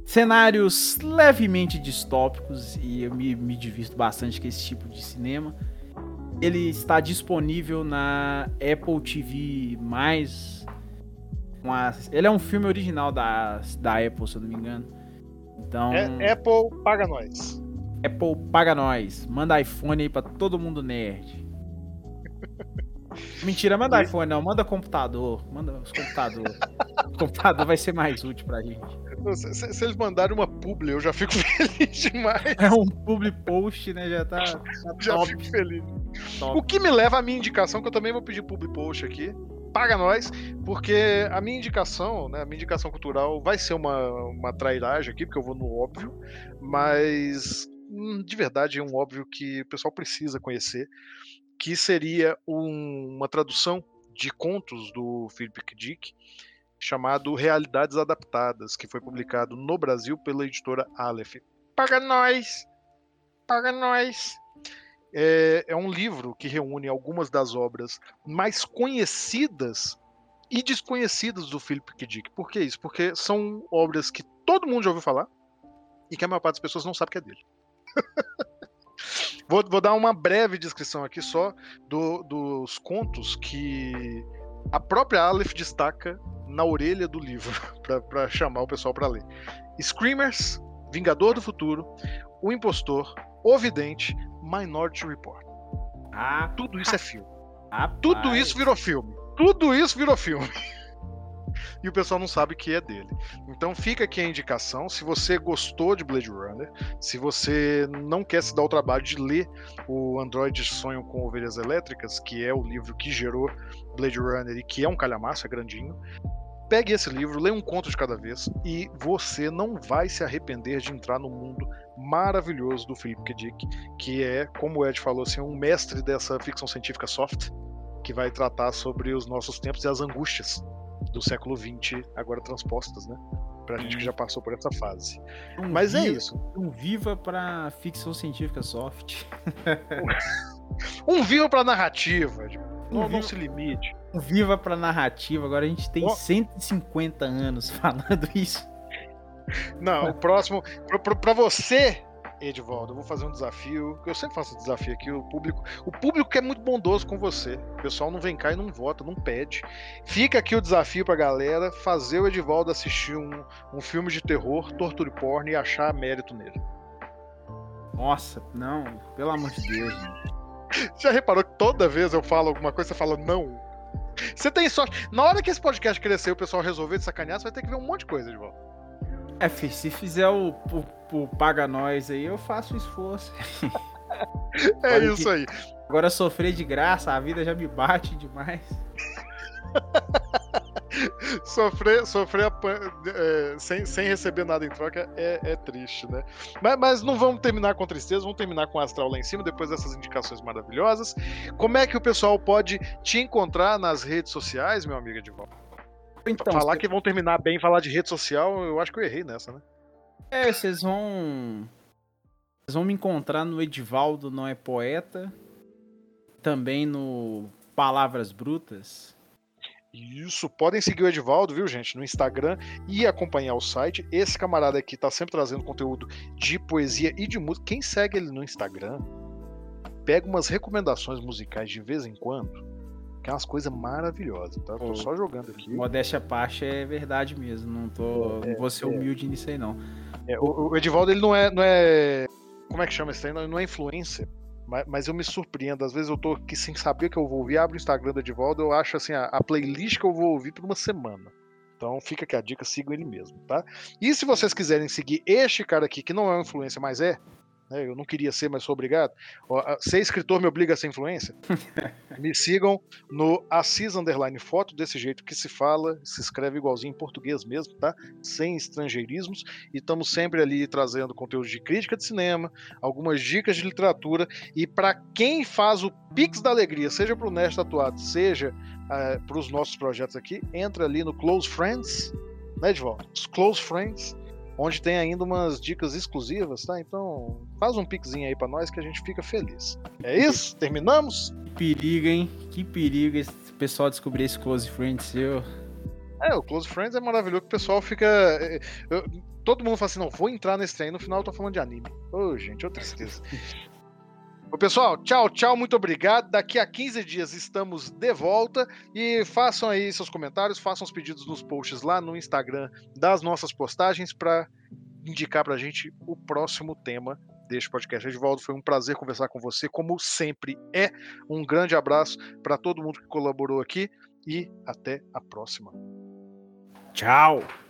cenários levemente distópicos e eu me, me divirto bastante com esse tipo de cinema. Ele está disponível na Apple TV+. Uma, ele é um filme original da, da Apple, se eu não me engano. Então...
É, Apple paga nós.
Apple paga nós. Manda iPhone aí pra todo mundo nerd. Mentira, manda iPhone não, manda computador. Manda os computadores. o computador vai ser mais útil pra gente.
Se, se- se eles mandarem uma publi, eu já fico feliz demais.
É um public post, né? Já tá, tá
Já
top,
fico feliz.
top.
O que me leva à minha indicação, que eu também vou pedir public post aqui. Paga nós, porque a minha indicação, né, a minha indicação cultural vai ser uma, uma trairagem aqui, porque eu vou no óbvio, mas hum, de verdade é um óbvio que o pessoal precisa conhecer, que seria um- uma tradução de contos do Philip K. Dick, chamado Realidades Adaptadas, que foi publicado no Brasil pela editora Aleph. Paga nós! Paga nós! É, é um livro que reúne algumas das obras mais conhecidas e desconhecidas do Philip K. Dick. Por que isso? Porque são obras que todo mundo já ouviu falar e que a maior parte das pessoas não sabe que é dele. vou, vou dar uma breve descrição aqui só do- dos contos que a própria Aleph destaca na orelha do livro para chamar o pessoal para ler. Screamers, Vingador do Futuro, O Impostor, O Vidente, Minority Report.
Ah,
Tudo isso é filme.
rapaz.
Tudo isso virou filme. Tudo isso virou filme. E o pessoal não sabe que é dele. Então fica aqui a indicação. Se você gostou de Blade Runner, se você não quer se dar o trabalho de ler o Android Sonho com Ovelhas Elétricas, que é o livro que gerou Blade Runner e que é um calhamaço, é grandinho, pegue esse livro, leia um conto de cada vez e você não vai se arrepender de entrar no mundo maravilhoso do Philip K. Dick, que é, como o Ed falou, assim, um mestre dessa ficção científica soft, que vai tratar sobre os nossos tempos e as angústias do século XX, agora transpostas, né? Pra gente que já passou por essa fase.
Um
Mas é
viva-
isso.
Um viva pra ficção científica soft.
Um vivo pra narrativa.
Um
Não, não
vivo-
se limite.
Um viva pra narrativa. Agora a gente tem
Ó.
150 anos falando isso.
Não, o próximo. Pra você, Edivaldo, eu vou fazer um desafio. Eu sempre faço desafio aqui. O público, o público que é muito bondoso com você. O pessoal não vem cá e não vota, não pede. Fica aqui o desafio pra galera fazer o Edivaldo assistir um, um filme de terror, torture porn e achar mérito nele.
Nossa, não, pelo amor de Deus.
Já reparou que toda vez eu falo alguma coisa, você fala não? Você tem sorte. Na hora que esse podcast crescer e o pessoal resolver de sacanear, você vai ter que ver um monte de coisa, Edivaldo.
É, se fizer o, o, o Paga Nós aí, eu faço o esforço.
É
Olha
isso aí.
Agora sofrer de graça, a vida já me bate demais.
Sofrer, sofrer é, sem, sem receber nada em troca é, é triste, né? Mas, mas não vamos terminar com tristeza, vamos terminar com o astral lá em cima, depois dessas indicações maravilhosas. Como é que o pessoal pode te encontrar nas redes sociais, meu amigo Edivaldo?
Então,
falar que vão terminar bem, falar de rede social, eu acho que eu errei nessa, né?
É, vocês vão. Vocês vão me encontrar no Edivaldo Não é Poeta. Também no Palavras Brutas.
Isso, podem seguir o Edivaldo, viu, gente, no Instagram e acompanhar o site. Esse camarada aqui tá sempre trazendo conteúdo de poesia e de música. Quem segue ele no Instagram, pega umas recomendações musicais de vez em quando. Que é umas coisas maravilhosas, tá? Tô só jogando aqui.
Modéstia à parte é verdade mesmo. Não tô.
É,
não vou ser
é.
humilde nisso aí, não.
É, o, o Edivaldo, ele não é, não é. Como é que chama isso aí? Não, não é influencer. Mas, mas eu me surpreendo. Às vezes eu tô aqui sem saber que eu vou ouvir, abro o Instagram do Edivaldo, eu acho assim, a, a playlist que eu vou ouvir por uma semana. Então fica aqui a dica, sigam ele mesmo, tá? E se vocês quiserem seguir este cara aqui, que não é um influencer, mas é, né, eu não queria ser, mas sou obrigado. Ó, ser escritor me obriga a ser influência. me sigam no Assis Underline Foto, desse jeito que se fala, se escreve igualzinho em português mesmo, tá? Sem estrangeirismos. E estamos sempre ali trazendo conteúdo de crítica de cinema, algumas dicas de literatura. E para quem faz o Pix da Alegria, seja para o Nerd Tatuado, seja para os nossos projetos aqui, entra ali no Close Friends, né, Edvaldo? Os Close Friends, onde tem ainda umas dicas exclusivas, tá? Então faz um pixinho aí para nós que a gente fica feliz. É isso? Terminamos?
Que perigo, hein? Que perigo esse pessoal descobrir esse Close Friend seu.
É, o Close Friends é maravilhoso que o pessoal fica. é, eu- todo mundo fala assim, não, vou entrar nesse trem, no final eu tô falando de anime. Ô, gente, ô tristeza. Ô, pessoal, tchau, tchau, muito obrigado. Daqui a 15 dias estamos de volta e façam aí seus comentários, façam os pedidos nos posts lá no Instagram das nossas postagens para indicar pra gente o próximo tema deste podcast. Edvaldo, foi um prazer conversar com você, como sempre é. Um grande abraço para todo mundo que colaborou aqui e até a próxima.
Tchau!